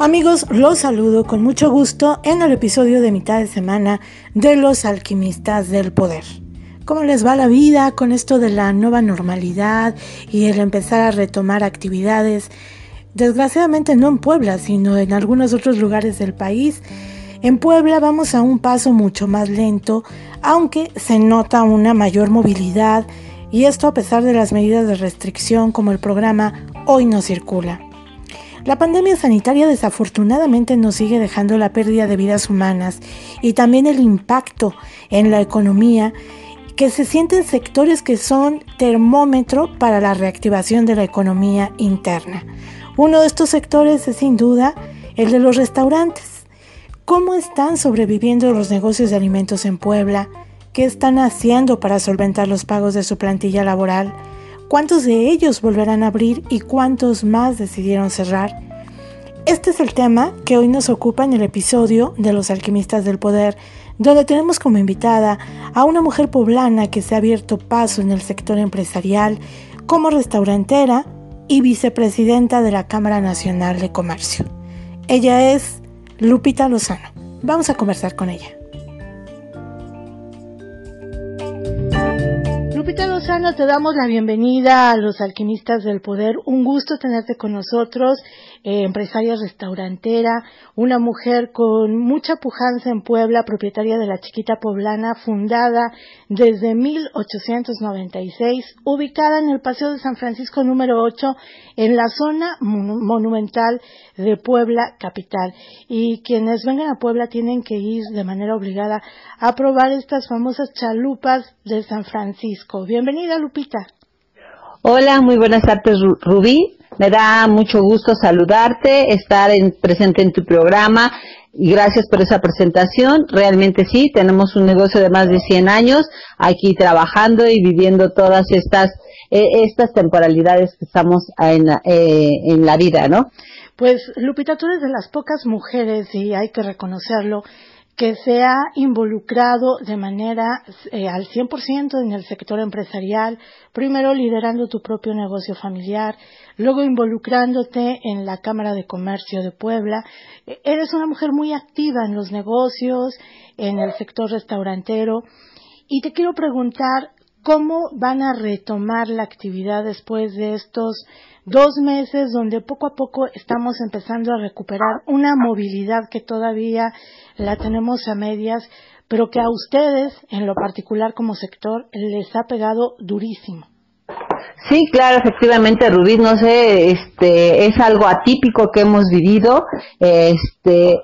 Amigos, los saludo con mucho gusto en el episodio de mitad de semana de Los Alquimistas del Poder. ¿Cómo les va la vida con esto de la nueva normalidad y el empezar a retomar actividades? Desgraciadamente no en Puebla, sino en algunos otros lugares del país. En Puebla vamos a un paso mucho más lento, aunque se nota una mayor movilidad y esto a pesar de las medidas de restricción como el programa Hoy no circula. La pandemia sanitaria desafortunadamente nos sigue dejando la pérdida de vidas humanas y también el impacto en la economía que se siente en sectores que son termómetro para la reactivación de la economía interna. Uno de estos sectores es sin duda el de los restaurantes. ¿Cómo están sobreviviendo los negocios de alimentos en Puebla? ¿Qué están haciendo para solventar los pagos de su plantilla laboral? ¿Cuántos de ellos volverán a abrir y cuántos más decidieron cerrar? Este es el tema que hoy nos ocupa en el episodio de Los Alquimistas del Poder, donde tenemos como invitada a una mujer poblana que se ha abierto paso en el sector empresarial como restaurantera y vicepresidenta de la Cámara Nacional de Comercio. Ella es Lupita Lozano. Vamos a conversar con ella. Lupita Lozano, te damos la bienvenida a los alquimistas del poder. Un gusto tenerte con nosotros, eh, empresaria restaurantera, una mujer con mucha pujanza en Puebla, propietaria de la Chiquita Poblana, fundada desde 1896, ubicada en el Paseo de San Francisco número 8, en la zona monumental de Puebla capital. Y quienes vengan a Puebla tienen que ir de manera obligada a probar estas famosas chalupas de San Francisco. Bienvenida, Lupita. Hola, muy buenas tardes, Rubí. Me da mucho gusto saludarte, estar presente en tu programa y gracias por esa presentación. Realmente sí, tenemos un negocio de más de 100 años aquí trabajando y viviendo todas estas eh, estas temporalidades que estamos en, eh, en la vida, ¿no? Pues Lupita, tú eres de las pocas mujeres y hay que reconocerlo que se ha involucrado de manera eh, al 100% en el sector empresarial, primero liderando tu propio negocio familiar, luego involucrándote en la Cámara de Comercio de Puebla. E, eres una mujer muy activa en los negocios, en el sector restaurantero, y te quiero preguntar cómo van a retomar la actividad después de estos dos meses donde poco a poco estamos empezando a recuperar una movilidad que todavía la tenemos a medias, pero que a ustedes, en lo particular como sector, les ha pegado durísimo. Sí, claro, efectivamente, Rubí, no sé, este, es algo atípico que hemos vivido, este,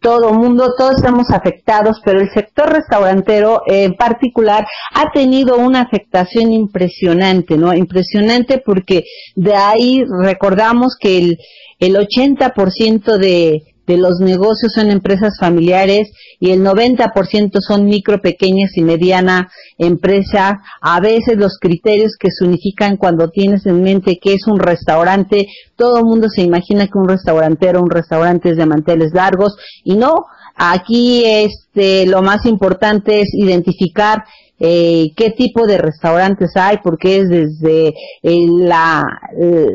todo mundo, todos estamos afectados, pero el sector restaurantero en particular ha tenido una afectación impresionante, ¿no? Impresionante porque de ahí recordamos que el, el 80% de, de los negocios son empresas familiares y el 90% son micro, pequeñas y mediana empresa. A veces los criterios que se unifican cuando tienes en mente que es un restaurante, todo el mundo se imagina que un restaurantero, un restaurante es de manteles largos y no. Aquí este, lo más importante es identificar eh, qué tipo de restaurantes hay, porque es desde eh, la,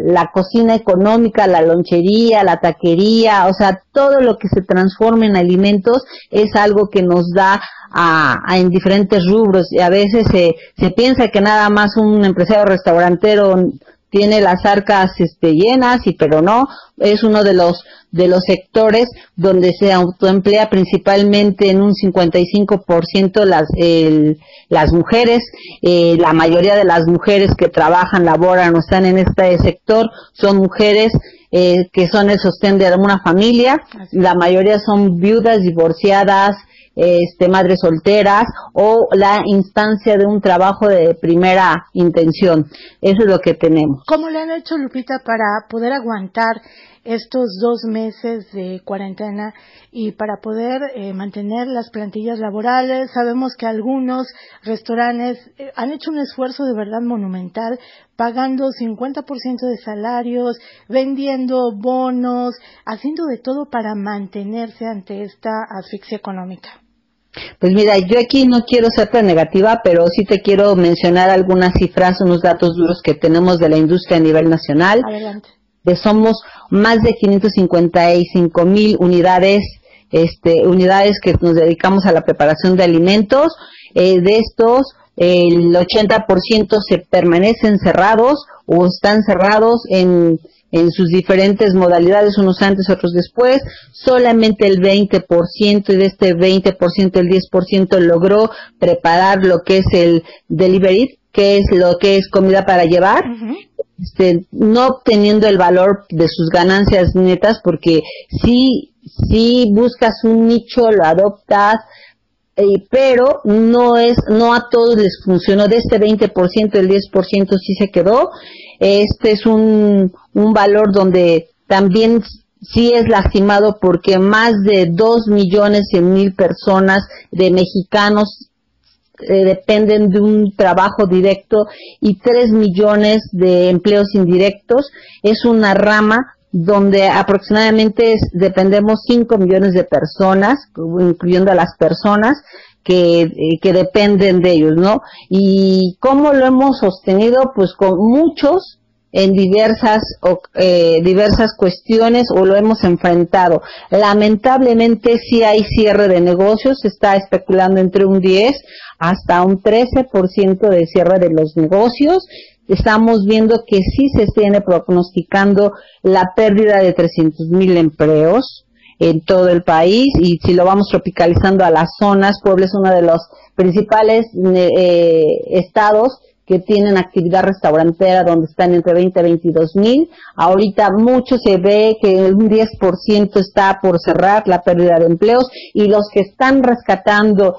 la cocina económica, la lonchería, la taquería, o sea, todo lo que se transforma en alimentos es algo que nos da a, en diferentes rubros. Y a veces se, se piensa que nada más un empresario restaurantero tiene las arcas este, llenas y pero no es uno de los de los sectores donde se autoemplea principalmente en un 55% las el, las mujeres. Eh, la mayoría de las mujeres que trabajan laboran o están en este sector son mujeres eh, que son el sostén de una familia. La mayoría son viudas divorciadas este, madres solteras o la instancia de un trabajo de primera intención. Eso es lo que tenemos. ¿Cómo le han hecho, Lupita, para poder aguantar estos dos meses de cuarentena y para poder eh, mantener las plantillas laborales. Sabemos que algunos restaurantes eh, han hecho un esfuerzo de verdad monumental, pagando 50% de salarios, vendiendo bonos, haciendo de todo para mantenerse ante esta asfixia económica. Pues mira, yo aquí no quiero ser tan negativa, pero sí te quiero mencionar algunas cifras, unos datos duros que tenemos de la industria a nivel nacional. Adelante. De somos más de 555 mil unidades, este, unidades que nos dedicamos a la preparación de alimentos. Eh, de estos, el 80% se permanecen cerrados o están cerrados en, sus diferentes modalidades, unos antes, otros después. Solamente el 20% y de este 20% el 10% logró preparar lo que es el delivery, que es lo que es comida para llevar. Este, no obteniendo el valor de sus ganancias netas porque si, si buscas un nicho, lo adoptas, eh, pero no es, no a todos les funcionó, de este 20%, el 10% sí se quedó. Este es un, un valor donde también sí es lastimado porque más de 2 millones y mil personas de mexicanos eh, dependen de un trabajo directo y 3 millones de empleos indirectos. Es una rama donde aproximadamente dependemos 5 millones de personas, incluyendo a las personas que, eh, que dependen de ellos, ¿no? Y cómo lo hemos sostenido, pues con muchos en diversas eh, diversas cuestiones o lo hemos enfrentado. Lamentablemente si hay cierre de negocios, se está especulando entre un 10 hasta un 13% de cierre de los negocios. Estamos viendo que sí se tiene prognosticando la pérdida de 300 mil empleos en todo el país y si lo vamos tropicalizando a las zonas, Puebla es uno de los principales eh, estados que tienen actividad restaurantera donde están entre 20 y 22 mil. Ahorita mucho se ve que un 10% está por cerrar la pérdida de empleos y los que están rescatando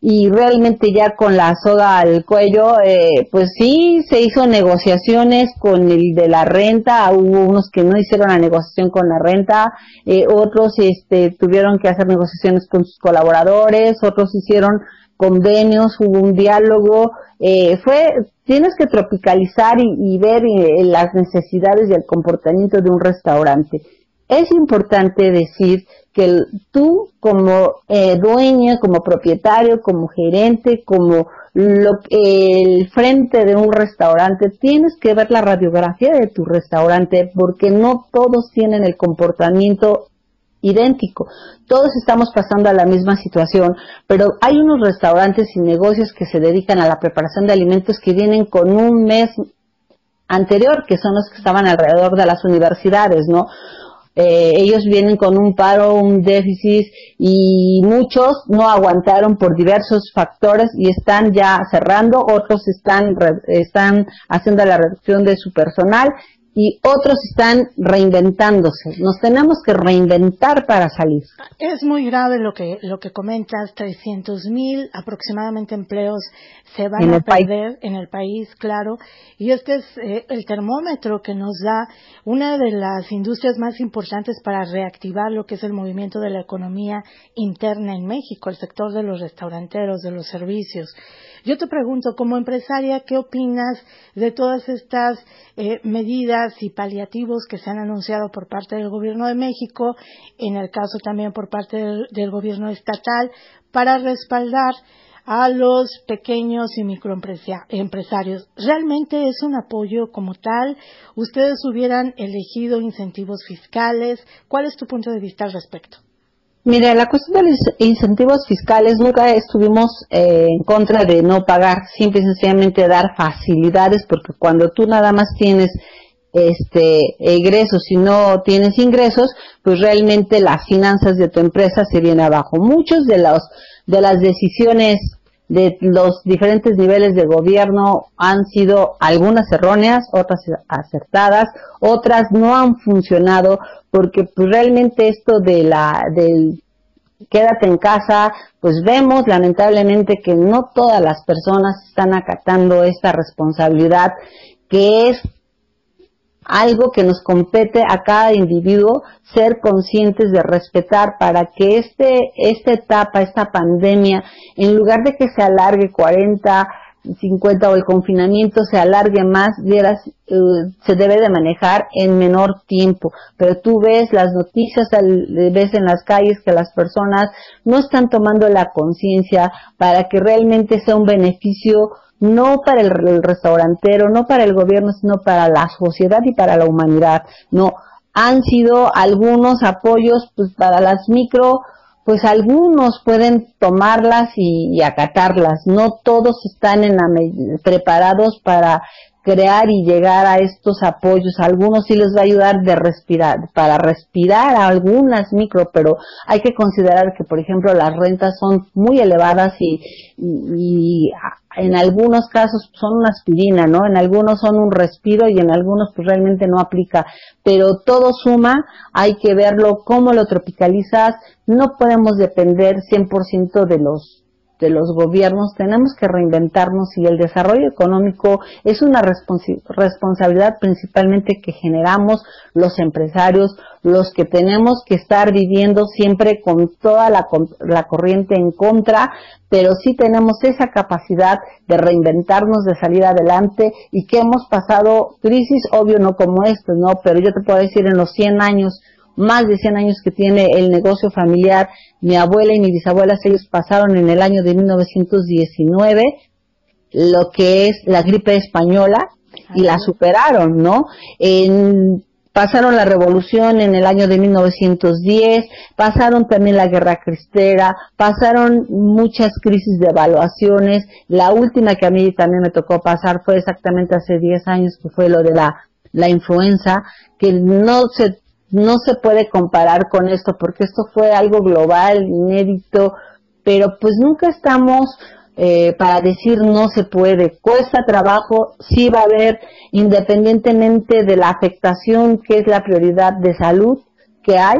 y realmente ya con la soga al cuello, eh, pues sí, se hizo negociaciones con el de la renta, hubo unos que no hicieron la negociación con la renta, eh, otros este, tuvieron que hacer negociaciones con sus colaboradores, otros hicieron convenios, hubo un diálogo, eh, fue, tienes que tropicalizar y, ver eh, las necesidades y el comportamiento de un restaurante. Es importante decir que tú como eh, dueño, como propietario, como gerente, como el frente de un restaurante, tienes que ver la radiografía de tu restaurante porque no todos tienen el comportamiento idéntico. Todos estamos pasando a la misma situación, pero hay unos restaurantes y negocios que se dedican a la preparación de alimentos que vienen con un mes anterior, que son los que estaban alrededor de las universidades, ¿no? Eh, ellos vienen con un paro, un déficit y muchos no aguantaron por diversos factores y están ya cerrando, otros están, están haciendo la reducción de su personal y otros están reinventándose. Nos tenemos que reinventar para salir. Es muy grave lo que lo que comentas. 300 mil aproximadamente empleos se van a perder en el país, claro. Y este es eh, el termómetro que nos da una de las industrias más importantes para reactivar lo que es el movimiento de la economía interna en México, el sector de los restauranteros, de los servicios. Yo te pregunto, como empresaria, ¿qué opinas de todas estas eh, medidas y paliativos que se han anunciado por parte del Gobierno de México, en el caso también por parte del, Gobierno estatal, para respaldar a los pequeños y microempresarios. ¿Realmente es un apoyo como tal? ¿Ustedes hubieran elegido incentivos fiscales? ¿Cuál es tu punto de vista al respecto? Mira, la cuestión de los incentivos fiscales nunca estuvimos eh, en contra de no pagar, simple y sencillamente dar facilidades, porque cuando tú nada más tienes este ingresos y no tienes ingresos, pues realmente las finanzas de tu empresa se vienen abajo. Muchos de los de las decisiones de los diferentes niveles de gobierno han sido algunas erróneas, otras acertadas, otras no han funcionado porque pues, realmente esto de la del quédate en casa, pues vemos lamentablemente que no todas las personas están acatando esta responsabilidad que es algo que nos compete a cada individuo ser conscientes de respetar para que este, esta etapa, esta pandemia, en lugar de que se alargue 40, 50 o el confinamiento se alargue más, vieras, eh, se debe de manejar en menor tiempo. Pero tú ves las noticias, ves en las calles que las personas no están tomando la conciencia para que realmente sea un beneficio no para el, restaurantero, no para el gobierno, sino para la sociedad y para la humanidad. No, han sido algunos apoyos pues para las micro pues algunos pueden tomarlas y, acatarlas, no todos están en preparados para crear y llegar a estos apoyos. algunos sí les va a ayudar de respirar, para respirar a algunas micro, pero hay que considerar que, por ejemplo, las rentas son muy elevadas y, y, en algunos casos son una aspirina, ¿no? En algunos son un respiro y en algunos pues realmente no aplica. Pero todo suma, hay que verlo cómo lo tropicalizas. No podemos depender 100% de los de los gobiernos, tenemos que reinventarnos y el desarrollo económico es una responsabilidad principalmente que generamos los empresarios, los que tenemos que estar viviendo siempre con toda la, la corriente en contra, pero sí tenemos esa capacidad de reinventarnos, de salir adelante y que hemos pasado crisis, obvio no como esto, ¿no? Pero yo te puedo decir en los 100 años más de 100 años que tiene el negocio familiar. Mi abuela y mi bisabuela, ellos pasaron en el año de 1919 lo que es la gripe española y la superaron, ¿no? En, pasaron la revolución en el año de 1910, pasaron también la guerra cristera, pasaron muchas crisis de evaluaciones. La última que a mí también me tocó pasar fue exactamente hace 10 años, que fue lo de la, la influenza, que no se no se puede comparar con esto porque esto fue algo global, inédito, pero pues nunca estamos eh, para decir no se puede. Cuesta trabajo, sí va a haber, independientemente de la afectación que es la prioridad de salud que hay,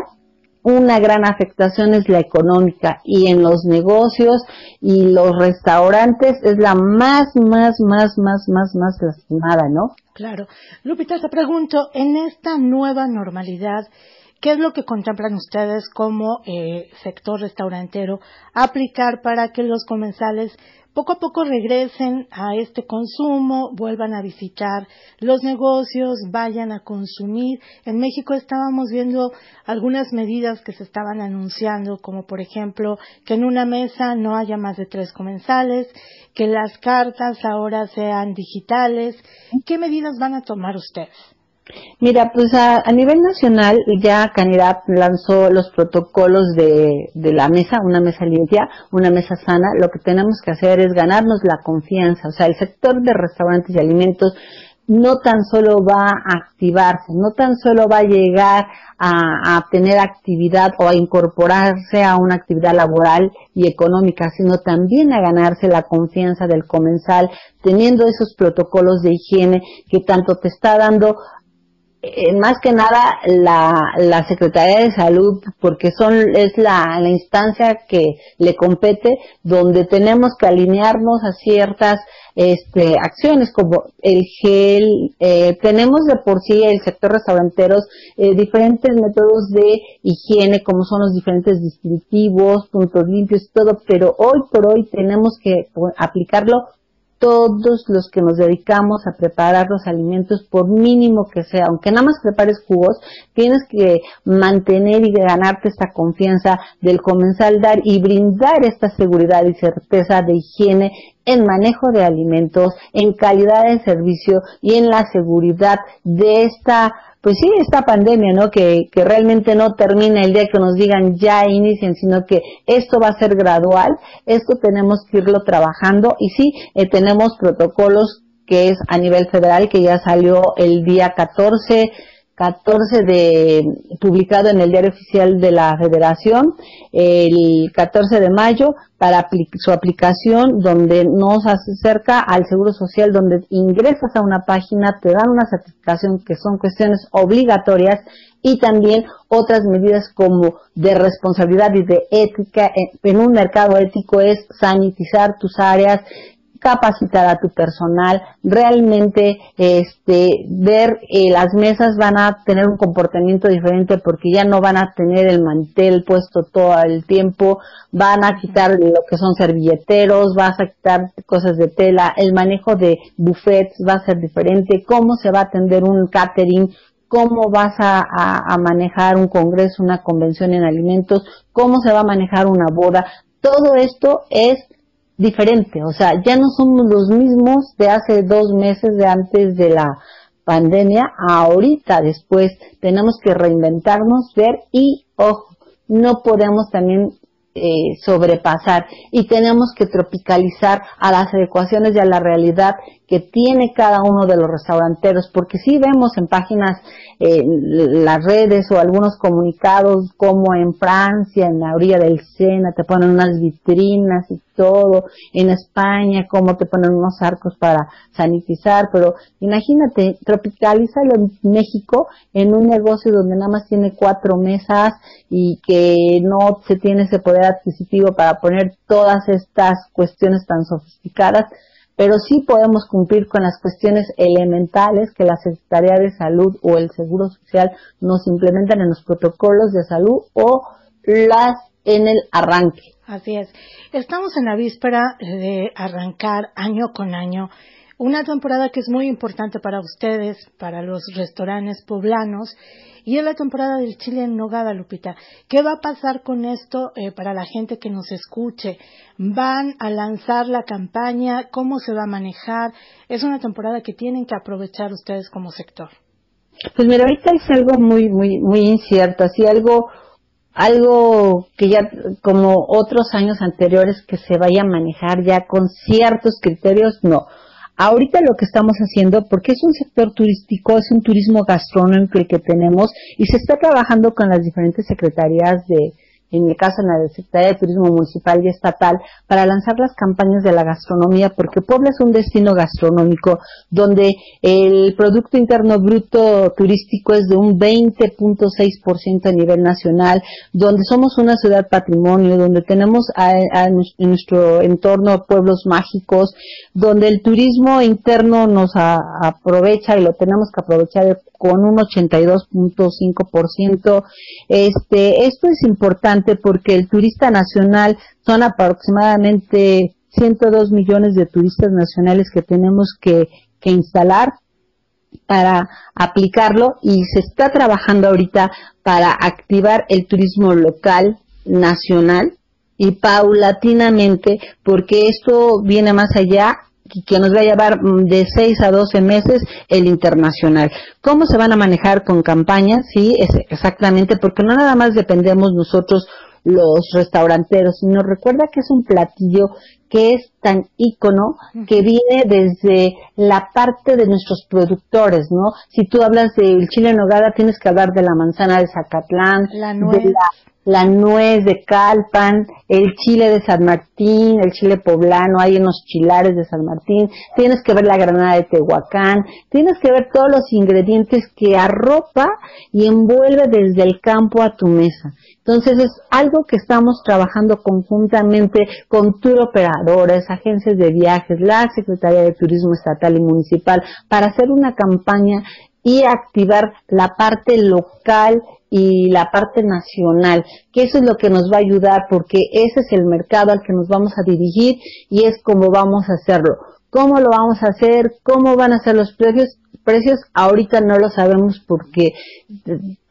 una gran afectación es la económica y en los negocios y los restaurantes es la más, más, más, más, más, más lastimada, ¿no? Claro. Lupita, te pregunto, en esta nueva normalidad, ¿qué es lo que contemplan ustedes como eh, sector restaurantero aplicar para que los comensales poco a poco regresen a este consumo, vuelvan a visitar los negocios, vayan a consumir. En México estábamos viendo algunas medidas que se estaban anunciando, como por ejemplo que en una mesa no haya más de tres comensales, que las cartas ahora sean digitales. ¿Qué medidas van a tomar ustedes? Mira, pues a, nivel nacional ya Canidad lanzó los protocolos de, de, la mesa, una mesa limpia, una mesa sana. Lo que tenemos que hacer es ganarnos la confianza. O sea, el sector de restaurantes y alimentos no tan solo va a activarse, no tan solo va a llegar a, a, tener actividad o a incorporarse a una actividad laboral y económica, sino también a ganarse la confianza del comensal, teniendo esos protocolos de higiene que tanto te está dando eh, más que nada la, la Secretaría de Salud, porque son, es la, la instancia que le compete, donde tenemos que alinearnos a ciertas este, acciones como el gel, eh, tenemos de por sí el sector restauranteros eh, diferentes métodos de higiene como son los diferentes distintivos, puntos limpios y todo, pero hoy por hoy tenemos que aplicarlo todos los que nos dedicamos a preparar los alimentos, por mínimo que sea, aunque nada más prepares jugos, tienes que mantener y ganarte esta confianza del comenzar dar y brindar esta seguridad y certeza de higiene en manejo de alimentos, en calidad de servicio y en la seguridad de esta pues sí, esta pandemia, ¿no? Que, que realmente no termina el día que nos digan ya inicien, sino que esto va a ser gradual, esto tenemos que irlo trabajando y sí, eh, tenemos protocolos que es a nivel federal, que ya salió el día 14 14 de, publicado en el diario oficial de la federación, el 14 de mayo, para su aplicación, donde nos acerca al Seguro Social, donde ingresas a una página, te dan una certificación que son cuestiones obligatorias y también otras medidas como de responsabilidad y de ética en un mercado ético es sanitizar tus áreas, capacitar a tu personal, realmente este ver eh, las mesas van a tener un comportamiento diferente porque ya no van a tener el mantel puesto todo el tiempo, van a quitar lo que son servilleteros, vas a quitar cosas de tela, el manejo de buffets va a ser diferente, cómo se va a atender un catering, cómo vas a, a manejar un congreso, una convención en alimentos, cómo se va a manejar una boda, todo esto es diferente, o sea, ya no somos los mismos de hace dos meses de antes de la pandemia, ahorita. Después tenemos que reinventarnos, ver y, ojo, no podemos también eh, sobrepasar. Y tenemos que tropicalizar a las adecuaciones y a la realidad que tiene cada uno de los restauranteros, porque si vemos en páginas, eh, las redes o algunos comunicados como en Francia, en la orilla del Sena, te ponen unas vitrinas y todo, en España, como te ponen unos arcos para sanitizar, pero imagínate, tropicalízalo en México en un negocio donde nada más tiene cuatro mesas y que no se tiene ese poder adquisitivo para poner todas estas cuestiones tan sofisticadas, pero sí podemos cumplir con las cuestiones elementales que la Secretaría de Salud o el Seguro Social nos implementan en los protocolos de salud o las en el arranque. Así es. Estamos en la víspera de arrancar año con año una temporada que es muy importante para ustedes, para los restaurantes poblanos, y es la temporada del chile en nogada, Lupita. ¿Qué va a pasar con esto eh, para la gente que nos escuche? ¿Van a lanzar la campaña? ¿Cómo se va a manejar? Es una temporada que tienen que aprovechar ustedes como sector. Pues mira, ahorita es algo muy, muy, muy incierto, así algo algo que ya como otros años anteriores que se vaya a manejar ya con ciertos criterios, no. Ahorita lo que estamos haciendo, porque es un sector turístico, es un turismo gastronómico el que tenemos y se está trabajando con las diferentes secretarías de, en el caso en la Secretaría de Turismo Municipal y Estatal, para lanzar las campañas de la gastronomía, porque Puebla es un destino gastronómico donde el Producto Interno Bruto turístico es de un 20.6% a nivel nacional, donde somos una ciudad patrimonio, donde tenemos en nuestro entorno pueblos mágicos, donde el turismo interno nos aprovecha y lo tenemos que aprovechar con un 82.5%. Este, esto es importante porque el turista nacional son aproximadamente 102 millones de turistas nacionales que tenemos que, instalar para aplicarlo y se está trabajando ahorita para activar el turismo local, nacional y paulatinamente, porque esto viene más allá que nos va a llevar mm, de 6 a 12 meses el internacional. ¿Cómo se van a manejar con campañas? Sí, exactamente, porque no nada más dependemos nosotros los restauranteros, sino recuerda que es un platillo que es tan ícono que viene desde la parte de nuestros productores, ¿no? Si tú hablas del chile en nogada, tienes que hablar de la manzana de Zacatlán, de la la nuez de Calpan, el chile de San Martín, el chile poblano, hay en los chilares de San Martín, tienes que ver la granada de Tehuacán, tienes que ver todos los ingredientes que arropa y envuelve desde el campo a tu mesa. Entonces es algo que estamos trabajando conjuntamente con tour agencias de viajes, la Secretaría de Turismo Estatal y Municipal para hacer una campaña y activar la parte local y la parte nacional, que eso es lo que nos va a ayudar porque ese es el mercado al que nos vamos a dirigir y es como vamos a hacerlo. ¿Cómo lo vamos a hacer? ¿Cómo van a ser los precios? precios ahorita no lo sabemos porque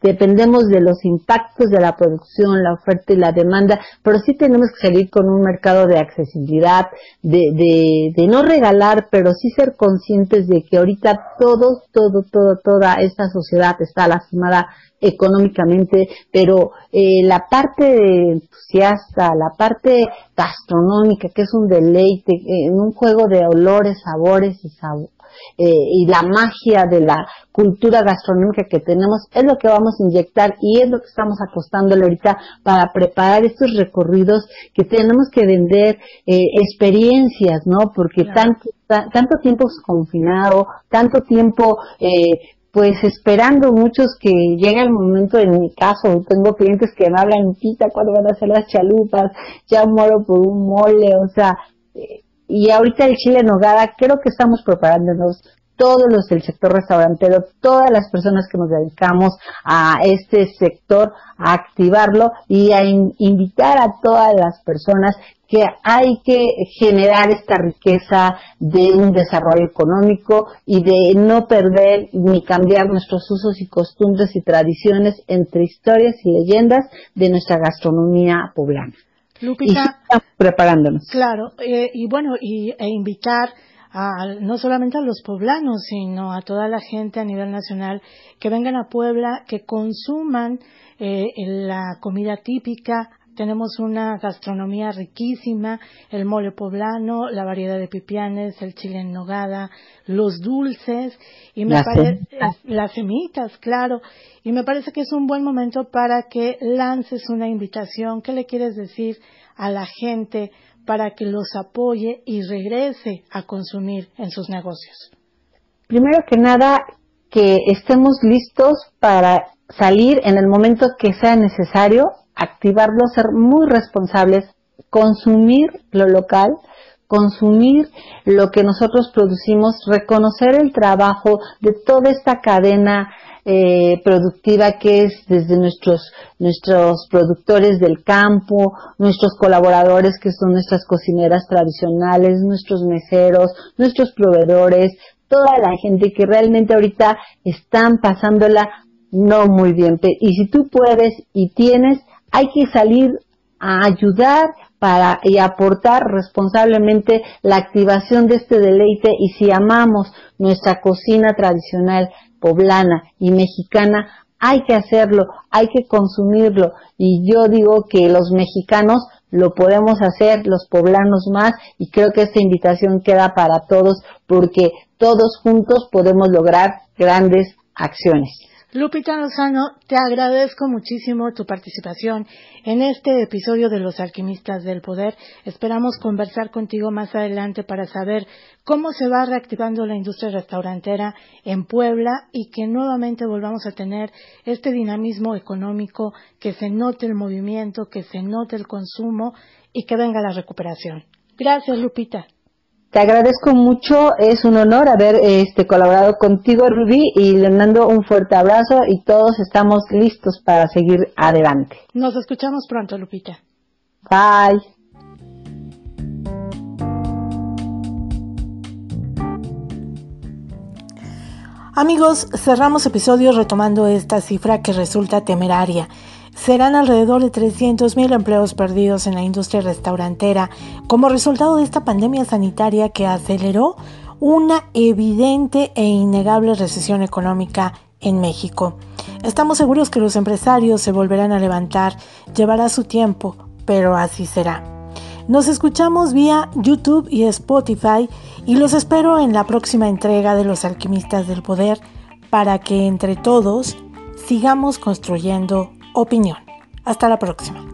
dependemos de los impactos de la producción, la oferta y la demanda, pero sí tenemos que salir con un mercado de accesibilidad, de, de, de no regalar, pero sí ser conscientes de que ahorita todo, todo, todo, toda esta sociedad está lastimada económicamente, pero eh, la parte entusiasta, la parte gastronómica, que es un deleite, en un juego de olores, sabores y, sabores, eh, y la magia de la cultura gastronómica que tenemos es lo que vamos a inyectar y es lo que estamos acostándole ahorita para preparar estos recorridos que tenemos que vender eh, experiencias, ¿no? Porque tanto, tanto tiempo confinado, tanto tiempo eh, pues esperando muchos que llegue el momento, en mi caso, tengo clientes que me hablan, pita, cuando van a hacer las chalupas, ya muero por un mole, o sea, y ahorita el chile en nogada, creo que estamos preparándonos todos los del sector restaurantero, todas las personas que nos dedicamos a este sector, a activarlo y a invitar a todas las personas que hay que generar esta riqueza de un desarrollo económico y de no perder ni cambiar nuestros usos y costumbres y tradiciones entre historias y leyendas de nuestra gastronomía poblana. Lupita, preparándonos. Claro, eh, y bueno, y, e invitar a, no solamente a los poblanos, sino a toda la gente a nivel nacional que vengan a Puebla, que consuman eh, la comida típica, tenemos una gastronomía riquísima, el mole poblano, la variedad de pipianes, el chile en nogada, los dulces y me parece las semitas, claro, y me parece que es un buen momento para que lances una invitación. ¿Qué le quieres decir a la gente para que los apoye y regrese a consumir en sus negocios? Primero que nada, que estemos listos para salir en el momento que sea necesario activarlo, ser muy responsables, consumir lo local, consumir lo que nosotros producimos, reconocer el trabajo de toda esta cadena eh, productiva que es desde nuestros nuestros productores del campo, nuestros colaboradores que son nuestras cocineras tradicionales, nuestros meseros, nuestros proveedores, toda la gente que realmente ahorita están pasándola no muy bien. Y si tú puedes y tienes, hay que salir a ayudar para y aportar responsablemente la activación de este deleite y si amamos nuestra cocina tradicional poblana y mexicana, hay que hacerlo, hay que consumirlo y yo digo que los mexicanos lo podemos hacer, los poblanos más y creo que esta invitación queda para todos porque todos juntos podemos lograr grandes acciones. Lupita Lozano, te agradezco muchísimo tu participación en este episodio de Los Alquimistas del Poder. Esperamos conversar contigo más adelante para saber cómo se va reactivando la industria restaurantera en Puebla y que nuevamente volvamos a tener este dinamismo económico, que se note el movimiento, que se note el consumo y que venga la recuperación. Gracias, Lupita. Te agradezco mucho, es un honor haber este, colaborado contigo, Rubí, y le mando un fuerte abrazo y todos estamos listos para seguir adelante. Nos escuchamos pronto, Lupita. Bye. Amigos, cerramos episodio retomando esta cifra que resulta temeraria serán alrededor de 300.000 empleos perdidos en la industria restaurantera como resultado de esta pandemia sanitaria que aceleró una evidente e innegable recesión económica en México. Estamos seguros que los empresarios se volverán a levantar, llevará su tiempo, pero así será. Nos escuchamos vía YouTube y Spotify y los espero en la próxima entrega de Los Alquimistas del Poder para que entre todos sigamos construyendo opinión. Hasta la próxima.